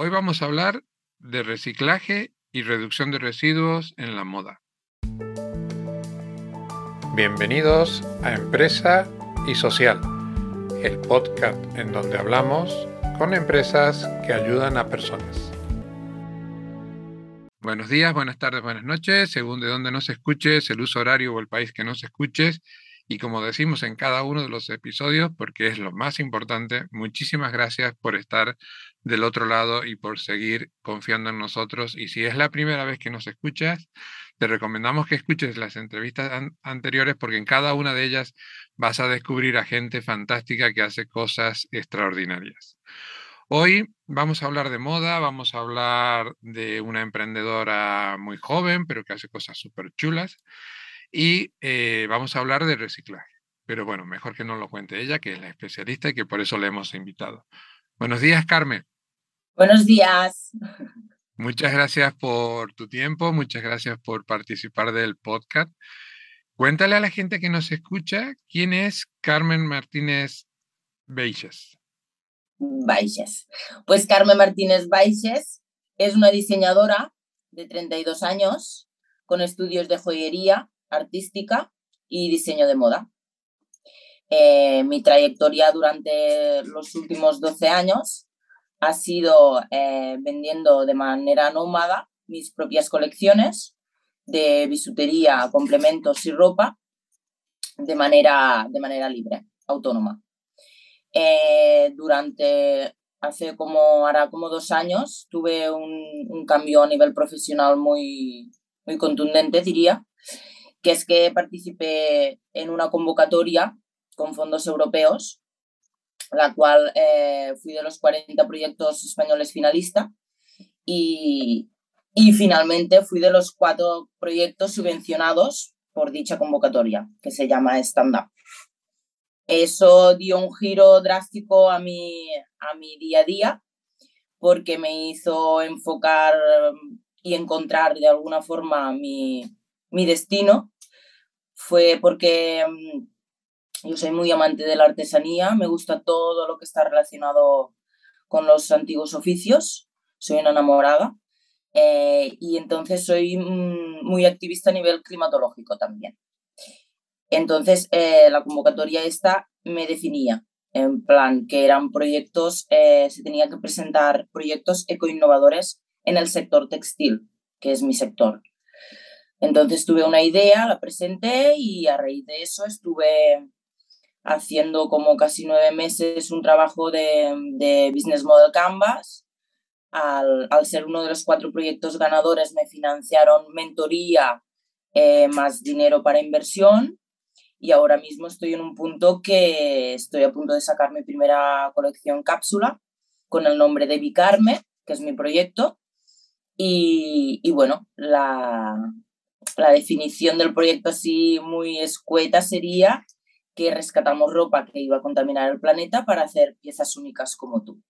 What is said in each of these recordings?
Hoy vamos a hablar de reciclaje y reducción de residuos en la moda. Bienvenidos a Empresa y Social, el podcast en donde hablamos con empresas que ayudan a personas. Buenos días, buenas tardes, buenas noches, según de dónde nos escuches, el uso horario o el país que nos escuches. Y como decimos en cada uno de los episodios, porque es lo más importante, muchísimas gracias por estar del otro lado y por seguir confiando en nosotros. Y si es la primera vez que nos escuchas, te recomendamos que escuches las entrevistas anteriores porque en cada una de ellas vas a descubrir a gente fantástica que hace cosas extraordinarias. Hoy vamos a hablar de moda, vamos a hablar de una emprendedora muy joven, pero que hace cosas súper chulas. Y eh, vamos a hablar de reciclaje. Pero bueno, mejor que no lo cuente ella, que es la especialista y que por eso le hemos invitado. Buenos días, Carmen. Buenos días. Muchas gracias por tu tiempo, muchas gracias por participar del podcast. Cuéntale a la gente que nos escucha quién es Carmen Martínez Beixes. Baixes. Pues Carmen Martínez Baixes es una diseñadora de 32 años con estudios de joyería artística y diseño de moda. Eh, mi trayectoria durante los últimos 12 años ha sido eh, vendiendo de manera nómada mis propias colecciones de bisutería, complementos y ropa de manera, de manera libre, autónoma. Eh, durante, hace como, ahora como dos años, tuve un, cambio a nivel profesional muy, muy contundente, diría, que es que participé en una convocatoria con fondos europeos la cual eh, fui de los 40 proyectos españoles finalista y, y finalmente fui de los cuatro proyectos subvencionados por dicha convocatoria, que se llama Stand Up. Eso dio un giro drástico a mi, a mi día a día porque me hizo enfocar y encontrar de alguna forma mi, mi destino. Fue porque mm, yo soy muy amante de la artesanía, me gusta todo lo que está relacionado con los antiguos oficios, soy una enamorada eh, y entonces soy mm, muy activista a nivel climatológico también. Entonces eh, la convocatoria esta me definía, en plan que eran proyectos, eh, se tenía que presentar proyectos ecoinnovadores en el sector textil, que es mi sector. Entonces tuve una idea, la presenté y a raíz de eso estuve haciendo como casi nueve meses un trabajo de, Business Model Canvas. Al, ser uno de los cuatro proyectos ganadores me financiaron mentoría eh, más dinero para inversión y ahora mismo estoy en un punto que estoy a punto de sacar mi primera colección cápsula con el nombre de Vicarme, que es mi proyecto. Y, y bueno, la, la definición del proyecto así muy escueta sería que rescatamos ropa que iba a contaminar el planeta para hacer piezas únicas como tú.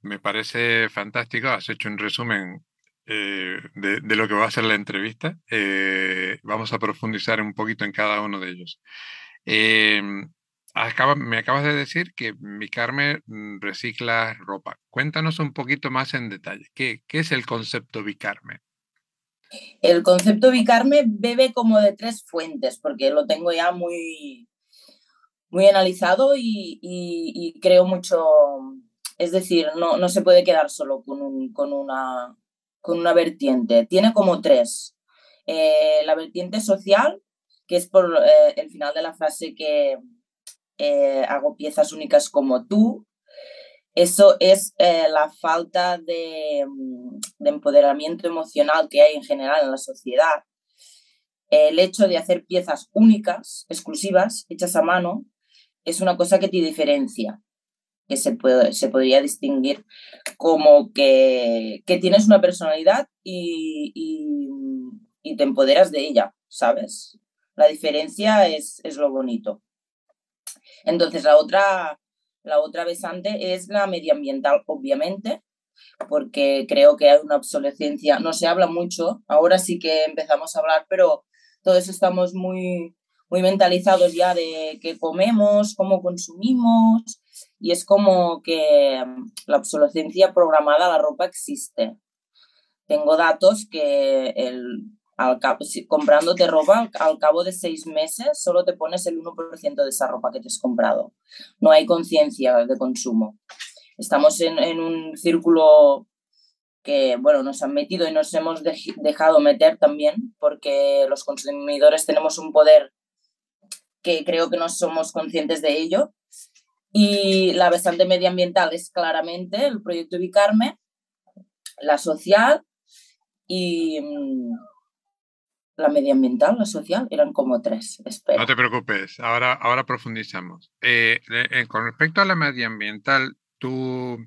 Me parece fantástico, has hecho un resumen eh, de, lo que va a ser la entrevista. Eh, vamos a profundizar un poquito en cada uno de ellos. Em, me acabas de decir que mi Bicarme recicla ropa. Cuéntanos un poquito más en detalle. ¿Qué, qué es el concepto Bicarme? El concepto Bicarme bebe como de tres fuentes, porque lo tengo ya muy, muy analizado y, creo mucho, es decir, no, no, se puede quedar solo con, con, una, con una vertiente, tiene como tres. Eh, la vertiente social, que es por eh, el final de la frase que eh, hago piezas únicas como tú, eso es la falta de, de empoderamiento emocional que hay en general en la sociedad. El hecho de hacer piezas únicas, exclusivas, hechas a mano, es una cosa que te diferencia, que se, se podría distinguir como que, tienes una personalidad y, te empoderas de ella, ¿sabes? La diferencia es, es lo bonito. Entonces, la otra, la otra besante es la medioambiental, obviamente, porque creo que hay una obsolescencia. No se habla mucho, ahora sí que empezamos a hablar, pero todos estamos muy, muy mentalizados ya de qué comemos, cómo consumimos y es como que mm, la obsolescencia programada la ropa existe. Tengo datos que el, al comprándote ropa, al, cabo de seis meses solo te pones el 1% de esa ropa que te has comprado. No hay conciencia de consumo. Estamos en, en, un círculo que, bueno, nos han metido y nos hemos dejado meter también porque los consumidores tenemos un poder que creo que no somos conscientes de ello. Y la bastante medioambiental es claramente el proyecto Ubicarme, la social y, mm, la medioambiental, la social, eran como tres. No te preocupes, ahora, ahora profundizamos. Eh, eh, con respecto a la medioambiental, tú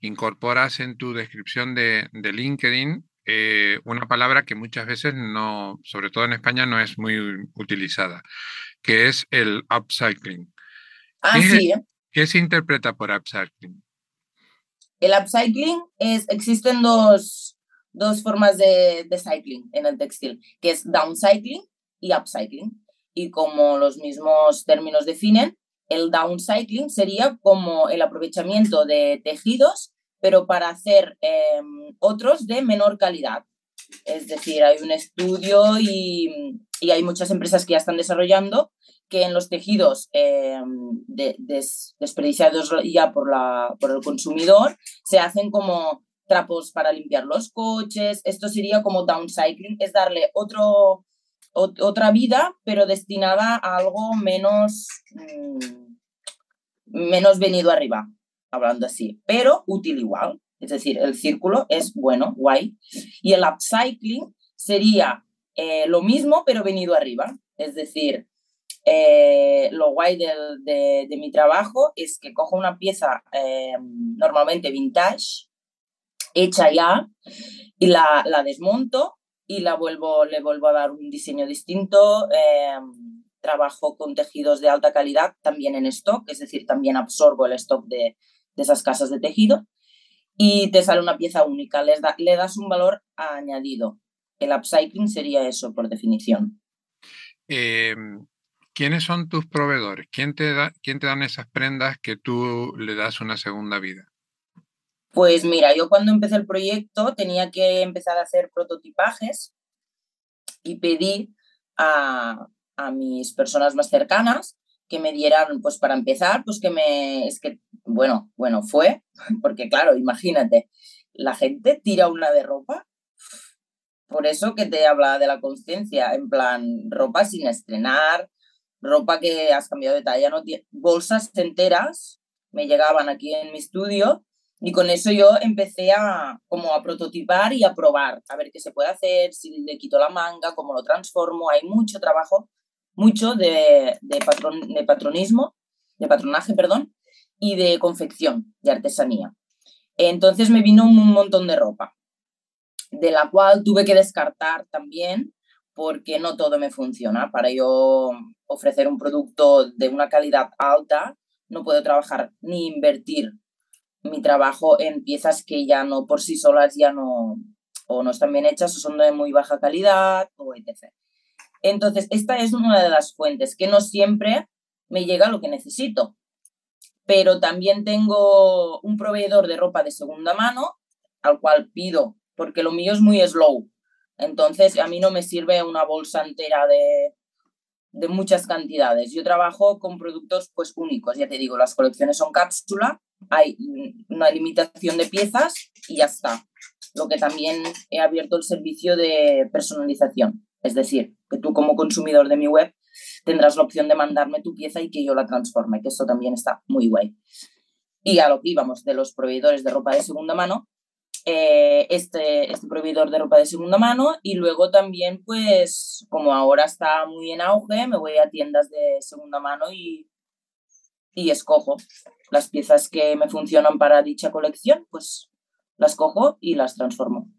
incorporas en tu descripción de, LinkedIn eh, una palabra que muchas veces no, sobre todo en España, no es muy utilizada, que es el upcycling. Ah, sí. ¿Qué se interpreta por upcycling? El upcycling es, existen dos, dos formas de, de cycling en el textil, que es downcycling y upcycling. Y como los mismos términos definen, el downcycling sería como el aprovechamiento de tejidos, pero para hacer em, otros de menor calidad. Es decir, hay un estudio y, y, hay muchas empresas que ya están desarrollando que en los tejidos em, desperdiciados ya por, la, por el consumidor se hacen como trapos para limpiar los coches. Esto sería como downcycling, es darle otro, otra vida, pero destinada a algo menos, mm, menos venido arriba, hablando así, pero útil igual. Es decir, el círculo es bueno, guay. Y el upcycling sería eh, lo mismo, pero venido arriba. Es decir, eh, lo guay de, mi trabajo es que cojo una pieza eh, normalmente vintage, hecha ya y la, la, desmonto y la vuelvo, le vuelvo a dar un diseño distinto. Trabajo con tejidos de alta calidad también en stock, es decir, también absorbo el stock de, de esas casas de tejido y te sale una pieza única, le, le das un valor añadido. El upcycling sería eso, por definición. Em, ¿Quiénes son tus proveedores? ¿Quién te, da, ¿Quién te dan esas prendas que tú le das una segunda vida? Pues mira, yo cuando empecé el proyecto tenía que empezar a hacer prototipajes y pedí a, mis personas más cercanas que me dieran, pues para empezar, pues que me, es que, bueno, bueno, fue, porque claro, imagínate, la gente tira una de ropa, por eso que te habla de la conciencia, en plan, ropa sin estrenar, ropa que has cambiado de talla, no bolsas enteras me llegaban aquí en mi estudio y con eso yo empecé a, como a prototipar y a probar, a ver qué se puede hacer, si le quito la manga, cómo lo transformo. Hay mucho trabajo, mucho de, de, de patronismo, de patronaje, perdón, y de confección, de artesanía. Entonces me vino un montón de ropa, de la cual tuve que descartar también porque no todo me funciona. Para yo ofrecer un producto de una calidad alta, no puedo trabajar ni invertir mi trabajo en piezas que ya no por sí solas ya no o no están bien hechas o son de muy baja calidad o etc. Entonces, esta es una de las fuentes que no siempre me llega lo que necesito. Pero también tengo un proveedor de ropa de segunda mano al cual pido, porque lo mío es muy slow. Entonces, a mí no me sirve una bolsa entera de, de muchas cantidades. Yo trabajo con productos pues únicos, ya te digo, las colecciones son cápsula hay una limitación de piezas y ya está. Lo que también he abierto el servicio de personalización, es decir, que tú como consumidor de mi web tendrás la opción de mandarme tu pieza y que yo la transforme, que esto también está muy guay. Y a lo que íbamos de los proveedores de ropa de segunda mano, eh, este, este proveedor de ropa de segunda mano y luego también, pues como ahora está muy en auge, me voy a tiendas de segunda mano y, y escojo las piezas que me funcionan para dicha colección, pues las cojo y las transformo.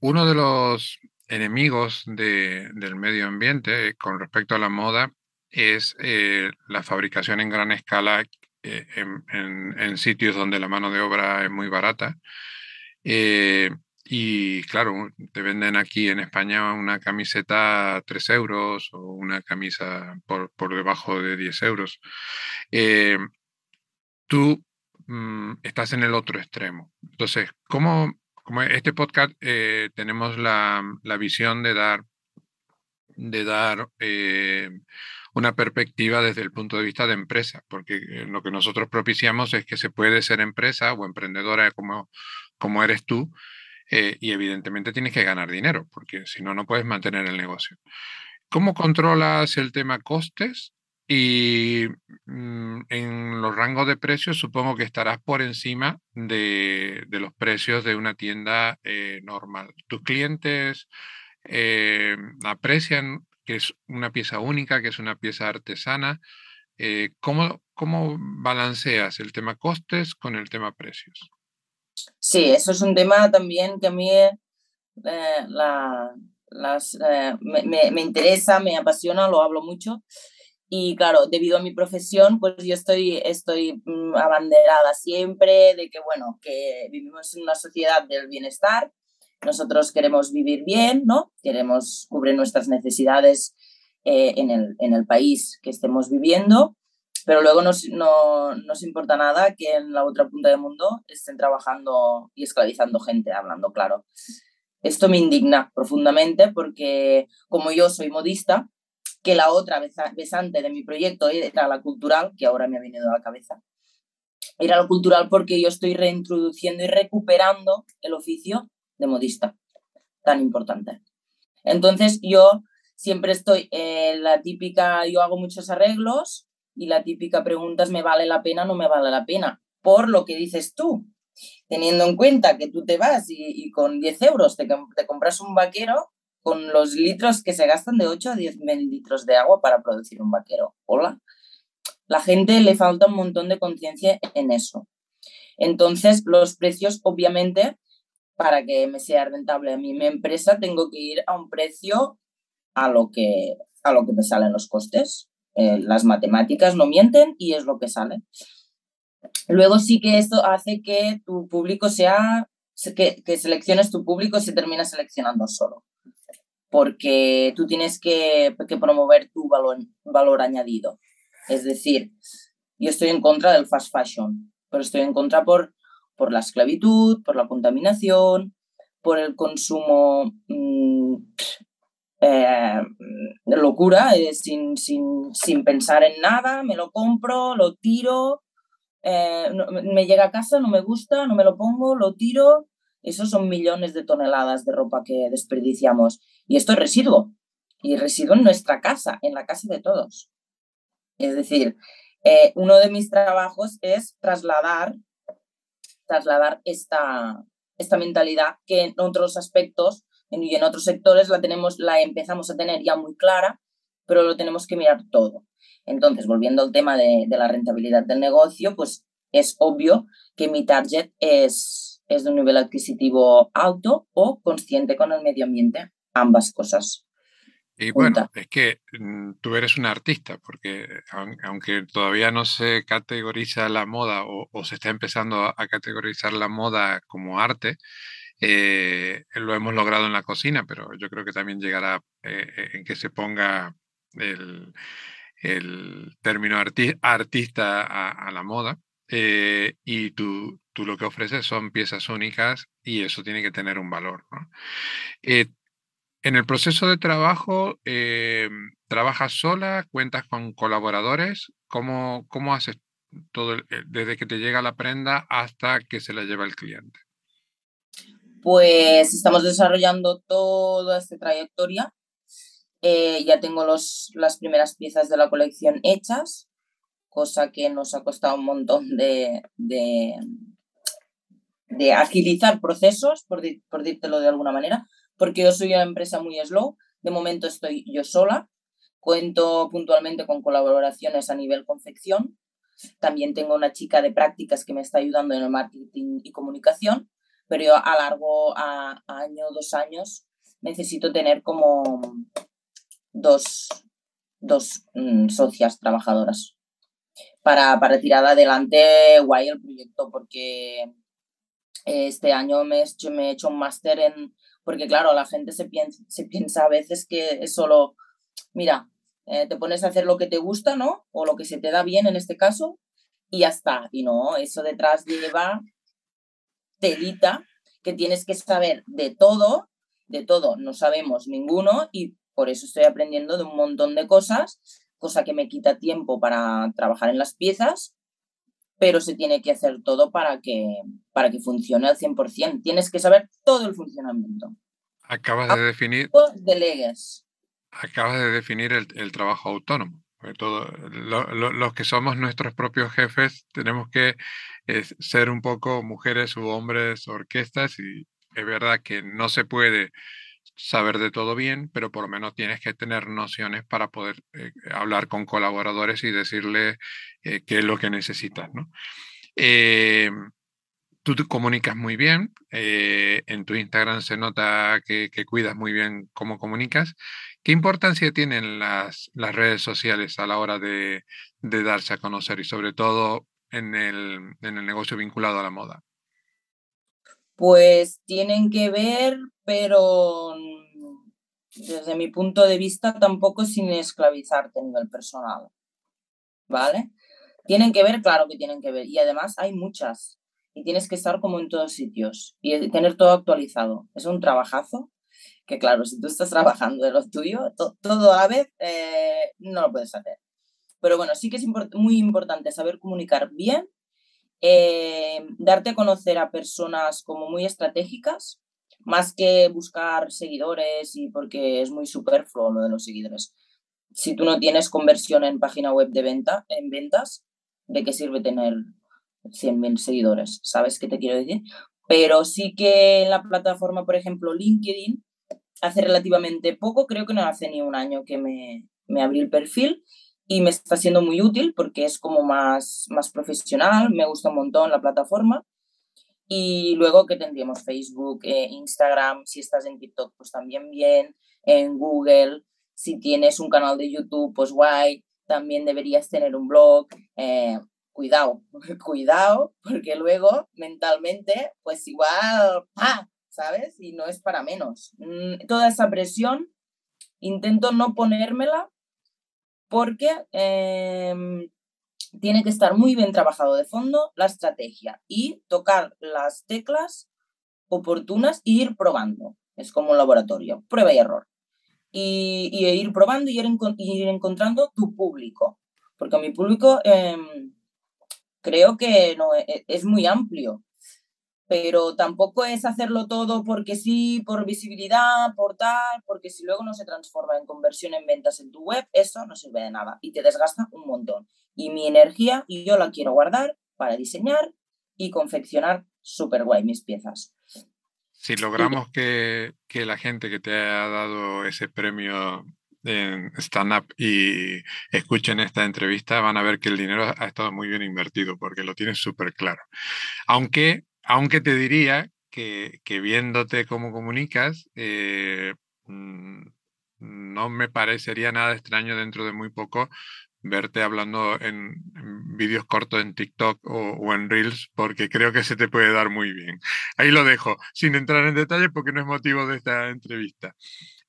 Uno de los enemigos del medio ambiente con respecto a la moda es eh, la fabricación en gran escala eh, en, sitios donde la mano de obra es muy barata. Eh, y claro, te venden aquí en España una camiseta a 3 euros o una camisa por, por debajo de 10 euros. tú mm, estás en el otro extremo. Entonces, ¿cómo, como este podcast eh, tenemos la, la, visión de dar, de dar eh, una perspectiva desde el punto de vista de empresa, porque eh, lo que nosotros propiciamos es que se puede ser empresa o emprendedora como, como eres tú, y evidentemente tienes que ganar dinero, porque si no, no puedes mantener el negocio. ¿Cómo controlas el tema costes y mm, en los rangos de precios supongo que estarás por encima de, los precios de una tienda eh, normal. ¿Tus clientes eh, aprecian que es una pieza única, que es una pieza artesana? Eh, ¿cómo, ¿Cómo balanceas el tema costes con el tema precios? Sí, eso es un tema también que a mí la, las, me, me interesa, me apasiona, lo hablo mucho y claro, debido a mi profesión, pues yo estoy, estoy mm, abanderada siempre de que, bueno, que vivimos en una sociedad del bienestar, nosotros queremos vivir bien, ¿no? Queremos cubrir nuestras necesidades eh, en, el, en, el, país que estemos viviendo, pero luego nos, no nos importa nada que en la otra punta del mundo estén trabajando y esclavizando gente, hablando claro. Esto me indigna profundamente porque como yo soy modista, que la otra besante de mi proyecto era la cultural, que ahora me ha venido a la cabeza. Era la cultural porque yo estoy reintroduciendo y recuperando el oficio de modista, tan importante. Entonces yo siempre estoy, eh, la típica, yo hago muchos arreglos y la típica pregunta es, ¿me vale la pena o no me vale la pena? Por lo que dices tú, teniendo en cuenta que tú te vas y, con 10 euros te compras un vaquero, con los litros que se gastan de 8 a 10 mil litros de agua para producir un vaquero. Hola. La gente le falta un montón de conciencia en eso. Entonces, los precios, obviamente, para que me sea rentable a mí mi empresa, tengo que ir a un precio a lo que, a lo que me salen los costes. Eh, las matemáticas no mienten y es lo que sale. Luego sí que esto hace que tu público sea, que, que selecciones tu público se termina seleccionando solo porque tú tienes que, promover tu valor, valor añadido. Es decir, yo estoy en contra del fast fashion, pero estoy en contra por, por la esclavitud, por la contaminación, por el consumo mm, eh, de locura, eh, sin, sin, pensar en nada, me lo compro, lo tiro, eh, me llega a casa, no me gusta, no me lo pongo, lo tiro. Esos son millones de toneladas de ropa que desperdiciamos. Y esto es residuo. Y residuo en nuestra casa, en la casa de todos. Es decir, eh, uno de mis trabajos es trasladar, trasladar esta, esta mentalidad que en otros aspectos y en otros sectores la, tenemos, la empezamos a tener ya muy clara, pero lo tenemos que mirar todo. Entonces, volviendo al tema de, de la rentabilidad del negocio, pues es obvio que mi target es, es de un nivel adquisitivo alto o consciente con el medio ambiente ambas cosas. Y bueno, es que mm, tú eres un artista, porque aunque todavía no se categoriza la moda o, se está empezando a categorizar la moda como arte, eh, lo hemos logrado en la cocina, pero yo creo que también llegará eh, eh, en que se ponga el, término artista a, la moda. Y tú, tú, lo que ofreces son piezas únicas y eso tiene que tener un valor. ¿no? En el proceso de trabajo, eh, ¿trabajas sola? ¿Cuentas con colaboradores? ¿Cómo, cómo haces todo desde que te llega la prenda hasta que se la lleva el cliente? Pues estamos desarrollando toda esta trayectoria. Eh, ya tengo los, las primeras piezas de la colección hechas, cosa que nos ha costado un montón de, de, agilizar procesos, por, por dírtelo de alguna manera, porque yo soy una empresa muy slow. De momento estoy yo sola. Cuento puntualmente con colaboraciones a nivel confección. También tengo una chica de prácticas que me está ayudando en el marketing y comunicación, pero yo a largo, a, año, dos años, necesito tener como dos, dos mm, socias trabajadoras para, para tirar adelante guay el proyecto, porque este año me me he hecho un máster en porque claro, la gente se piensa, se piensa a veces que es solo, mira, eh, te pones a hacer lo que te gusta, ¿no? O lo que se te da bien en este caso, y ya está. Y no, eso detrás lleva telita que tienes que saber de todo, de todo no sabemos ninguno y por eso estoy aprendiendo de un montón de cosas, cosa que me quita tiempo para trabajar en las piezas, pero se tiene que hacer todo para que, para que funcione al 100%. Tienes que saber todo el funcionamiento. Acabas de definir... Delegues. Acabas de definir el, trabajo autónomo. Todo, los que somos nuestros propios jefes tenemos que ser un poco mujeres u hombres orquestas y es verdad que no se puede saber de todo bien, pero por lo menos tienes que tener nociones para poder eh, hablar con colaboradores y decirle eh, qué es lo que necesitas. ¿no? Eh, tú comunicas muy bien, en tu Instagram se nota que, cuidas muy bien cómo comunicas. ¿Qué importancia tienen las, las redes sociales a la hora de, de, darse a conocer y sobre todo en el, en el negocio vinculado a la moda? Pues tienen que ver, pero desde mi punto de vista tampoco sin esclavizarte a nivel personal. ¿Vale? Tienen que ver, claro que tienen que ver. Y además hay muchas. Y tienes que estar como en todos sitios y tener todo actualizado. Es un trabajazo que, claro, si tú estás trabajando de lo tuyo, todo a la vez, eh, no lo puedes hacer. Pero bueno, sí que es muy importante saber comunicar bien eh, darte a conocer a personas como muy estratégicas, más que buscar seguidores y porque es muy superfluo lo de los seguidores. Si tú no tienes conversión en página web de venta, en ventas, ¿de qué sirve tener 100.000 seguidores? ¿Sabes qué te quiero decir? Pero sí que en la plataforma, por ejemplo, LinkedIn, hace relativamente poco, creo que no hace ni un año que me, me abrí el perfil y me está siendo muy útil porque es como más, más profesional, me gusta un montón la plataforma. Y luego que tendríamos Facebook, eh, Instagram, si estás en TikTok, pues también bien, en Google, si tienes un canal de YouTube, pues guay, también deberías tener un blog. Eh, cuidado, cuidado, porque luego mentalmente, pues igual, ¡ah! ¿sabes? Y no es para menos. Mm, toda esa presión, intento no ponérmela porque em, tiene que estar muy bien trabajado de fondo la estrategia y tocar las teclas oportunas e ir probando. Es como un laboratorio, prueba y error. Y, ir probando y ir, encontrando tu público. Porque mi público em, creo que no, e, es muy amplio pero tampoco es hacerlo todo porque sí, por visibilidad, por tal, porque si luego no se transforma en conversión en ventas en tu web, eso no sirve de nada y te desgasta un montón. Y mi energía yo la quiero guardar para diseñar y confeccionar súper guay mis piezas. Si logramos que, que, la gente que te ha dado ese premio en Stand Up y escuchen esta entrevista, van a ver que el dinero ha estado muy bien invertido porque lo tienes súper claro. Aunque aunque te diría que, viéndote cómo comunicas, eh, mm, no me parecería nada extraño dentro de muy poco verte hablando en, vídeos cortos en TikTok o, en Reels, porque creo que se te puede dar muy bien. Ahí lo dejo, sin entrar en detalles porque no es motivo de esta entrevista.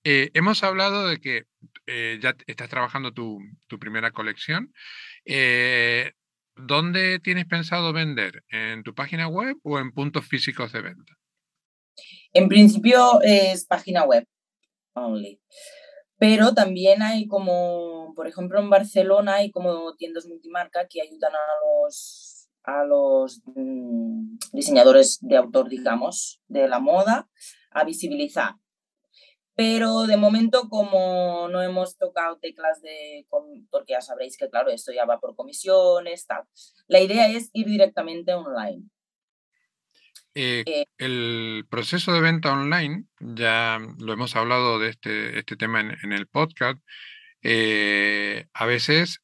Eh, hemos hablado de que eh, ya estás trabajando tu, tu primera colección. ¿Dónde tienes pensado vender? ¿En tu página web o en puntos físicos de venta? En principio es página web only. Pero también hay como, por ejemplo, en Barcelona hay como tiendas multimarca que ayudan a los, a los mm, diseñadores de autor, digamos, de la moda a visibilizar pero de momento, como no hemos tocado teclas de, porque ya sabréis que, claro, esto ya va por comisiones, tal. La idea es ir directamente online. Eh, eh, el proceso de venta online, ya lo hemos hablado de este, este tema en, el podcast, eh, a veces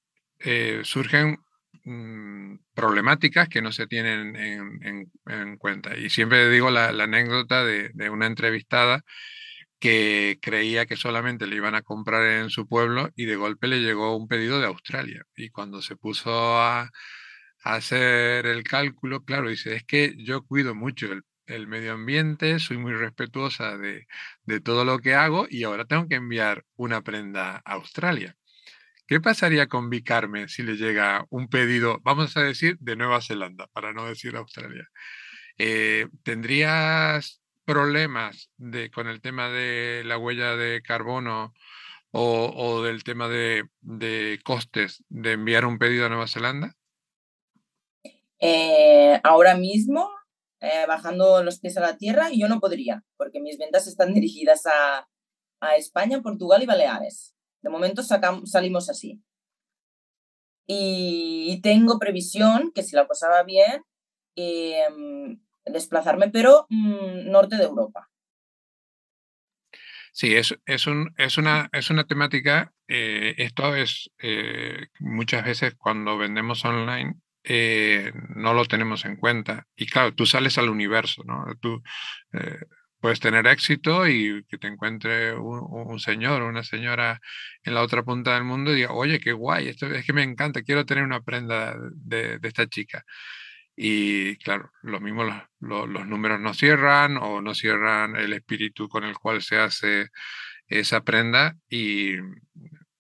surgen mm, problemáticas que no se tienen en, cuenta. Y siempre digo la, anécdota de, de, una entrevistada que creía que solamente le iban a comprar en su pueblo y de golpe le llegó un pedido de Australia. Y cuando se puso a, hacer el cálculo, claro, dice, es que yo cuido mucho el, medio ambiente, soy muy respetuosa de, todo lo que hago y ahora tengo que enviar una prenda a Australia. ¿Qué pasaría con Vicarme si le llega un pedido, vamos a decir, de Nueva Zelanda, para no decir Australia? Eh, ¿Tendrías problemas de, con el tema de la huella de carbono o, del tema de, costes de enviar un pedido a Nueva Zelanda? Eh, ahora mismo, eh, bajando los pies a la tierra, yo no podría, porque mis ventas están dirigidas a, España, Portugal y Baleares. De momento salimos así. Y tengo previsión que si la cosa va bien, em, desplazarme, pero mm, norte de Europa. Sí, es, es, un, es, una, es una temática, eh, esto es eh, muchas veces cuando vendemos online eh, no lo tenemos en cuenta. Y claro, tú sales al universo, ¿no? Tú puedes tener éxito y que te encuentre un, señor o una señora en la otra punta del mundo y diga, oye, qué guay, esto es que me encanta, quiero tener una prenda de, de esta chica. Y claro, lo mismo los, números no cierran o no cierran el espíritu con el cual se hace esa prenda y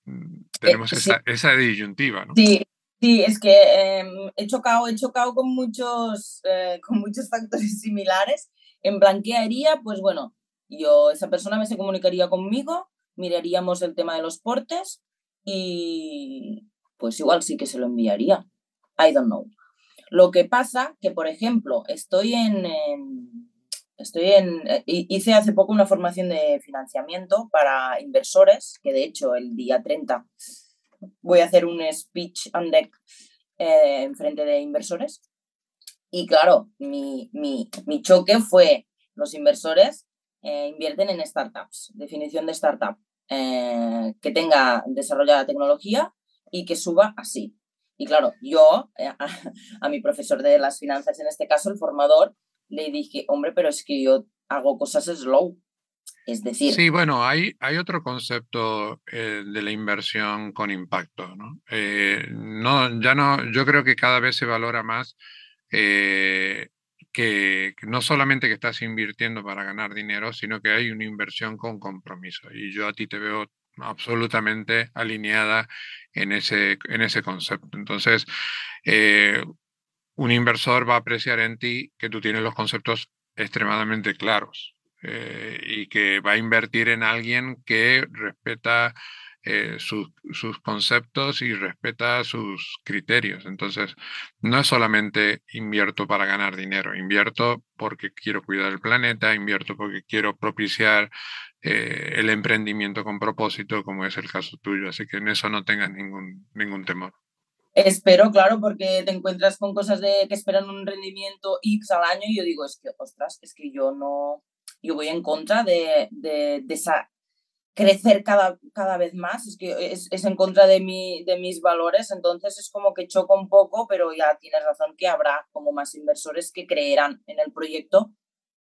mm, eh, tenemos esa, esa, disyuntiva, ¿no? Sí, sí es que em, he, chocado, he chocado con muchos, eh, con muchos factores similares. En blanquearía, pues bueno, yo, esa persona me se comunicaría conmigo, miraríamos el tema de los portes y pues igual sí que se lo enviaría. I don't know. Lo que pasa que, por ejemplo, estoy en, estoy en, eh, hice hace poco una formación de financiamiento para inversores, que de hecho el día 30 voy a hacer un speech on deck eh, en frente de inversores. Y claro, mi, mi, mi choque fue los inversores eh, invierten en startups, definición de startup, que tenga desarrollada tecnología y que suba así. Y claro, yo eh, a, mi profesor de las finanzas, en este caso el formador, le dije, hombre, pero es que yo hago cosas slow. Es decir... Sí, bueno, hay, hay otro concepto eh, de la inversión con impacto, ¿no? Eh, ¿no? Ya no, yo creo que cada vez se valora más que, que no solamente que estás invirtiendo para ganar dinero, sino que hay una inversión con compromiso. Y yo a ti te veo absolutamente alineada en ese, en ese concepto. Entonces, eh, un inversor va a apreciar en ti que tú tienes los conceptos extremadamente claros eh, y que va a invertir en alguien que respeta eh, sus conceptos y respeta sus criterios. Entonces, no es solamente invierto para ganar dinero, invierto porque quiero cuidar el planeta, invierto porque quiero propiciar eh, el emprendimiento con propósito, como es el caso tuyo. Así que en eso no tengas ningún, ningún temor. Espero, claro, porque te encuentras con cosas de que esperan un rendimiento X al año y yo digo, es que, ostras, es que yo no, yo voy en contra de, de, esa crecer cada, cada vez más, es que es, es, en contra de, mi, de mis valores, entonces es como que choco un poco, pero ya tienes razón que habrá como más inversores que creerán en el proyecto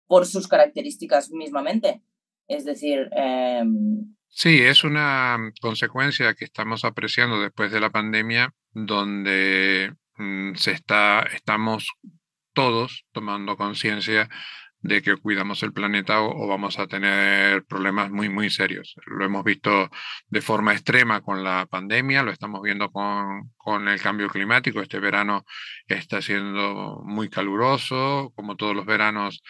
por sus características mismamente. Es decir... Em, sí, es una consecuencia que estamos apreciando después de la pandemia, donde mm, se está, estamos todos tomando conciencia de que cuidamos el planeta o, vamos a tener problemas muy, muy serios. Lo hemos visto de forma extrema con la pandemia, lo estamos viendo con, con el cambio climático. Este verano está siendo muy caluroso, como todos los veranos,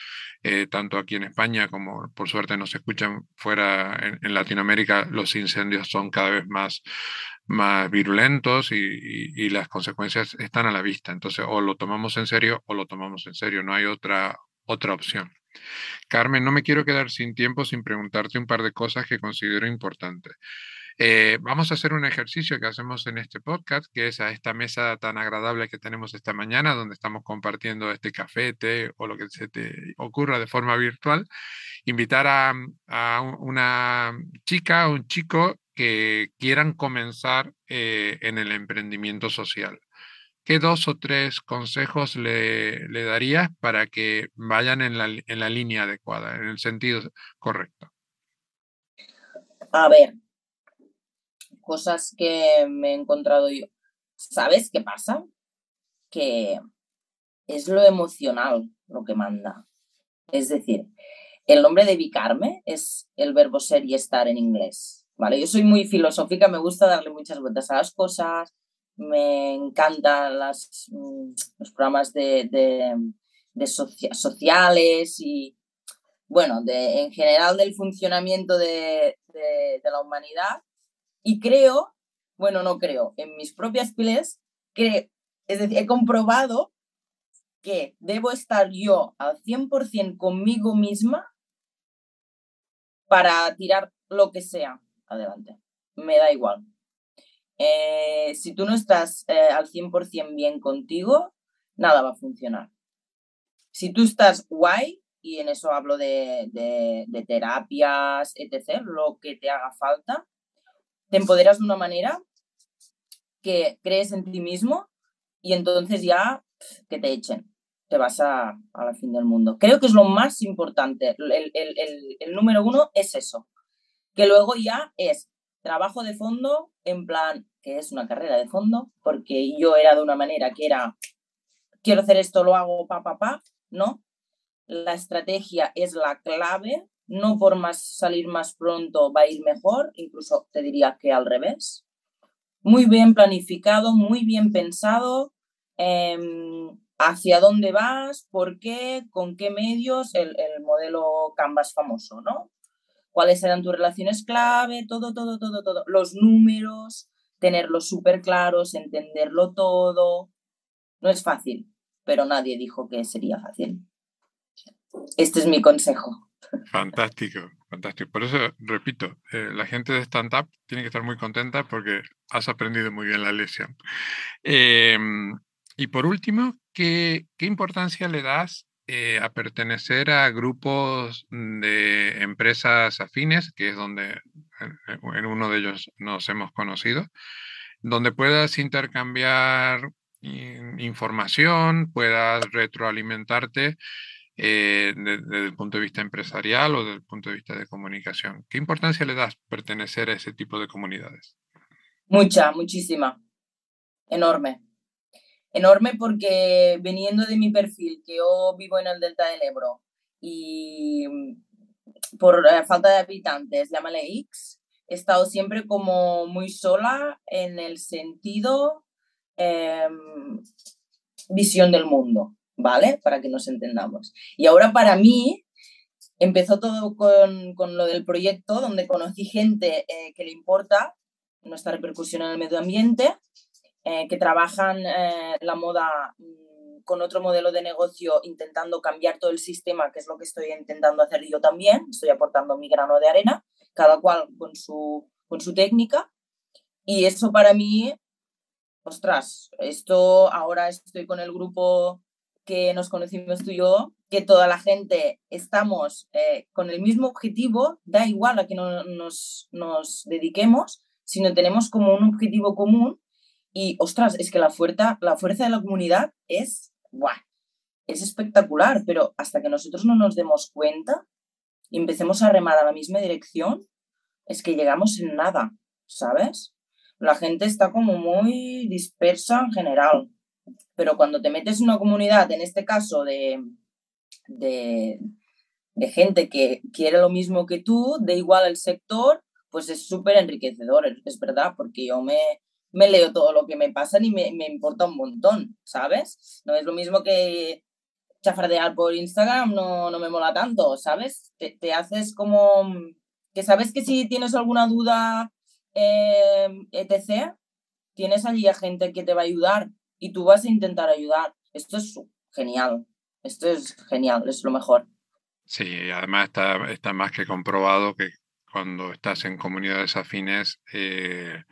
eh, tanto aquí en España como por suerte nos escuchan fuera en, Latinoamérica, los incendios son cada vez más más virulentos y, y, las consecuencias están a la vista. Entonces, o lo tomamos en serio o lo tomamos en serio. No hay otra, otra opción. Carmen, no me quiero quedar sin tiempo sin preguntarte un par de cosas que considero importantes. Eh, vamos a hacer un ejercicio que hacemos en este podcast, que es a esta mesa tan agradable que tenemos esta mañana, donde estamos compartiendo este café, té o lo que se te ocurra de forma virtual. Invitar a, a una chica o un chico que quieran comenzar eh, en el emprendimiento social. ¿Qué dos o tres consejos le, le darías para que vayan en la, en la línea adecuada, en el sentido correcto? A ver, cosas que me he encontrado yo. ¿Sabes qué pasa? Que es lo emocional lo que manda. Es decir, el nombre de Vicarme es el verbo ser y estar en inglés. ¿vale? Yo soy muy filosófica, me gusta darle muchas vueltas a las cosas, me encantan las, mm, los programas de, de, sociales y, bueno, de, en general del funcionamiento de, de, la humanidad. Y creo, bueno, no creo, en mis propias piles, que, es decir, he comprobado que debo estar yo al 100% conmigo misma para tirar lo que sea adelante. Me da igual. Eh, si tú no estás eh, al 100% bien contigo, nada va a funcionar. Si tú estás guay, y en eso hablo de, de, terapias, etc., lo que te haga falta, te empoderas de una manera que crees en ti mismo y entonces ya que te echen, te vas a, a la fin del mundo. Creo que es lo más importante. El, el, número uno es eso. Que luego ya es trabajo de fondo, en plan, que es una carrera de fondo, porque yo era de una manera que era, quiero hacer esto, lo hago, pa, pa, pa, ¿no? La estrategia es la clave, no por más salir más pronto va a ir mejor, incluso te diría que al revés. Muy bien planificado, muy bien pensado, em, hacia dónde vas, por qué, con qué medios, el, el modelo Canvas famoso, ¿no? cuáles eran tus relaciones clave, todo, todo, todo, todo, los números, tenerlos súper claros, entenderlo todo. No es fácil, pero nadie dijo que sería fácil. Este es mi consejo. Fantástico, fantástico. Por eso, repito, eh, la gente de stand-up tiene que estar muy contenta porque has aprendido muy bien la lección. Em, y por último, ¿qué, ¿qué importancia le das eh, a pertenecer a grupos de empresas afines, que es donde en uno de ellos nos hemos conocido, donde puedas intercambiar información, puedas retroalimentarte eh, desde el punto de vista empresarial o desde el punto de vista de comunicación. ¿Qué importancia le das pertenecer a ese tipo de comunidades? Mucha, muchísima, enorme enorme porque veniendo de mi perfil, que yo vivo en el Delta del Ebro y por eh, falta de habitantes, llámale X, he estado siempre como muy sola en el sentido em, visión del mundo, ¿vale? Para que nos entendamos. Y ahora para mí empezó todo con, con lo del proyecto, donde conocí gente eh, que le importa nuestra repercusión en el medio ambiente eh, que trabajan la moda mm, con otro modelo de negocio intentando cambiar todo el sistema, que es lo que estoy intentando hacer yo también, estoy aportando mi grano de arena, cada cual con su, con su técnica. Y eso para mí, ostras, esto ahora estoy con el grupo que nos conocimos tú y yo, que toda la gente estamos eh, con el mismo objetivo, da igual a que no, nos, nos dediquemos, sino tenemos como un objetivo común y, ostras, es que la fuerza, la fuerza de la comunidad es, ¡buah! es espectacular, pero hasta que nosotros no nos demos cuenta y empecemos a remar a la misma dirección, es que llegamos en nada, ¿sabes? La gente está como muy dispersa en general, pero cuando te metes en una comunidad, en este caso de, de, de gente que quiere lo mismo que tú, de igual el sector, pues es súper enriquecedor, es verdad, porque yo me, me leo todo lo que me pasa y me, me importa un montón, ¿sabes? No es lo mismo que chafardear por Instagram, no, no me mola tanto, ¿sabes? Te, te, haces como que sabes que si tienes alguna duda, eh, etc., tienes allí a gente que te va a ayudar y tú vas a intentar ayudar. Esto es genial, esto es genial, es lo mejor. Sí, además está, está más que comprobado que cuando estás en comunidades afines, eh,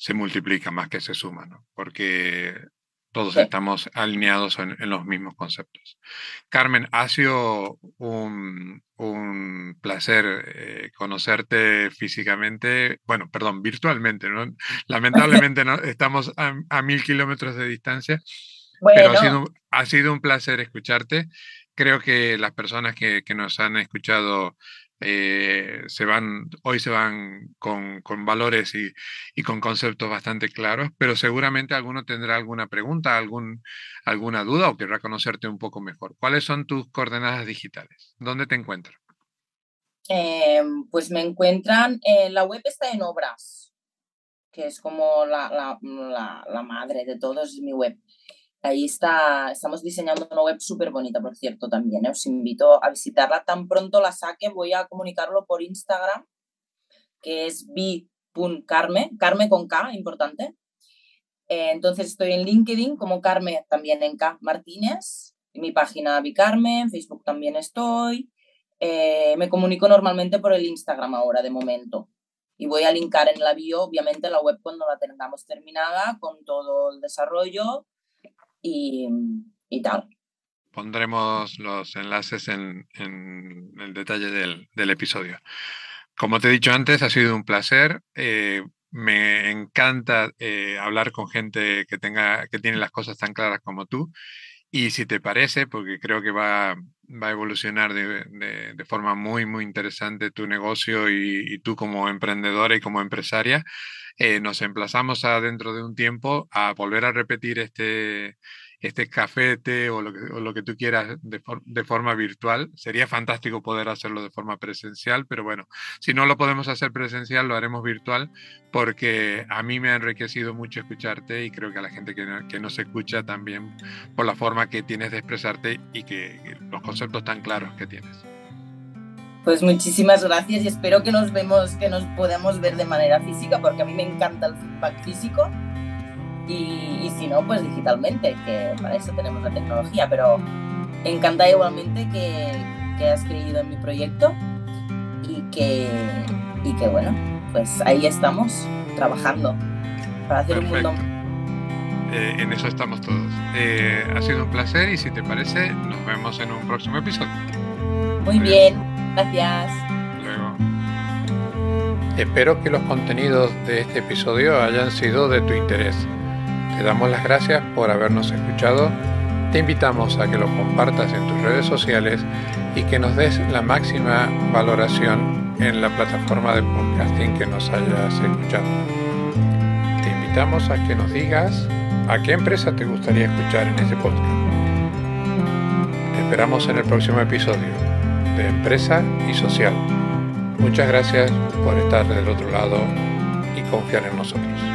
se multiplica más que se suma, ¿no? porque todos estamos alineados en, los mismos conceptos. Carmen, ha sido un, un placer eh, conocerte físicamente, bueno, perdón, virtualmente, ¿no? Lamentablemente no, estamos a, mil kilómetros de distancia, pero ha sido, ha sido un placer escucharte. Creo que las personas que, que nos han escuchado eh, se van, hoy se van con, con valores y, y, con conceptos bastante claros, pero seguramente alguno tendrá alguna pregunta, algún, alguna duda o querrá conocerte un poco mejor. ¿Cuáles son tus coordenadas digitales? ¿Dónde te encuentras? Em, pues me encuentran, en la web está en obras, que es como la, la, madre de todos, es mi web. Ahí está, estamos diseñando una web súper bonita, por cierto, también. ¿eh? Os invito a visitarla. Tan pronto la saque, voy a comunicarlo por Instagram, que es bi.carme, carme con K, importante. Eh, entonces estoy en LinkedIn como Carme, también en K Martínez, en mi página Bicarme, en Facebook también estoy. Eh, me comunico normalmente por el Instagram ahora, de momento. Y voy a linkar en la bio, obviamente, la web cuando la tengamos terminada, con todo el desarrollo y, y tal. Pondremos los enlaces en, en el detalle del, del, episodio. Como te he dicho antes, ha sido un placer. Eh, me encanta eh, hablar con gente que, tenga, que tiene las cosas tan claras como tú. Y si te parece, porque creo que va, va a evolucionar de, de, forma muy, muy interesante tu negocio y, tú como emprendedora y como empresaria, eh, nos emplazamos a dentro de un tiempo a volver a repetir este, este cafete o lo que, o lo que tú quieras de, de, forma virtual. Sería fantástico poder hacerlo de forma presencial, pero bueno, si no lo podemos hacer presencial, lo haremos virtual porque a mí me ha enriquecido mucho escucharte y creo que a la gente que, que nos escucha también por la forma que tienes de expresarte y que los conceptos tan claros que tienes. Pues muchísimas gracias y espero que nos vemos, que nos podamos ver de manera física, porque a mí me encanta el feedback físico y, si no, pues digitalmente, que para eso tenemos la tecnología, pero encantada igualmente que, que has creído en mi proyecto y que, y que, bueno, pues ahí estamos trabajando para hacer Perfecto. un mundo. Eh, en eso estamos todos. Eh, ha sido un placer y si te parece, nos vemos en un próximo episodio. Muy bien, gracias. Luego. Espero que los contenidos de este episodio hayan sido de tu interés. Te damos las gracias por habernos escuchado. Te invitamos a que lo compartas en tus redes sociales y que nos des la máxima valoración en la plataforma de podcasting que nos hayas escuchado. Te invitamos a que nos digas a qué empresa te gustaría escuchar en este podcast. Te esperamos en el próximo episodio de Empresa y Social. Muchas gracias por estar del otro lado y confiar en nosotros.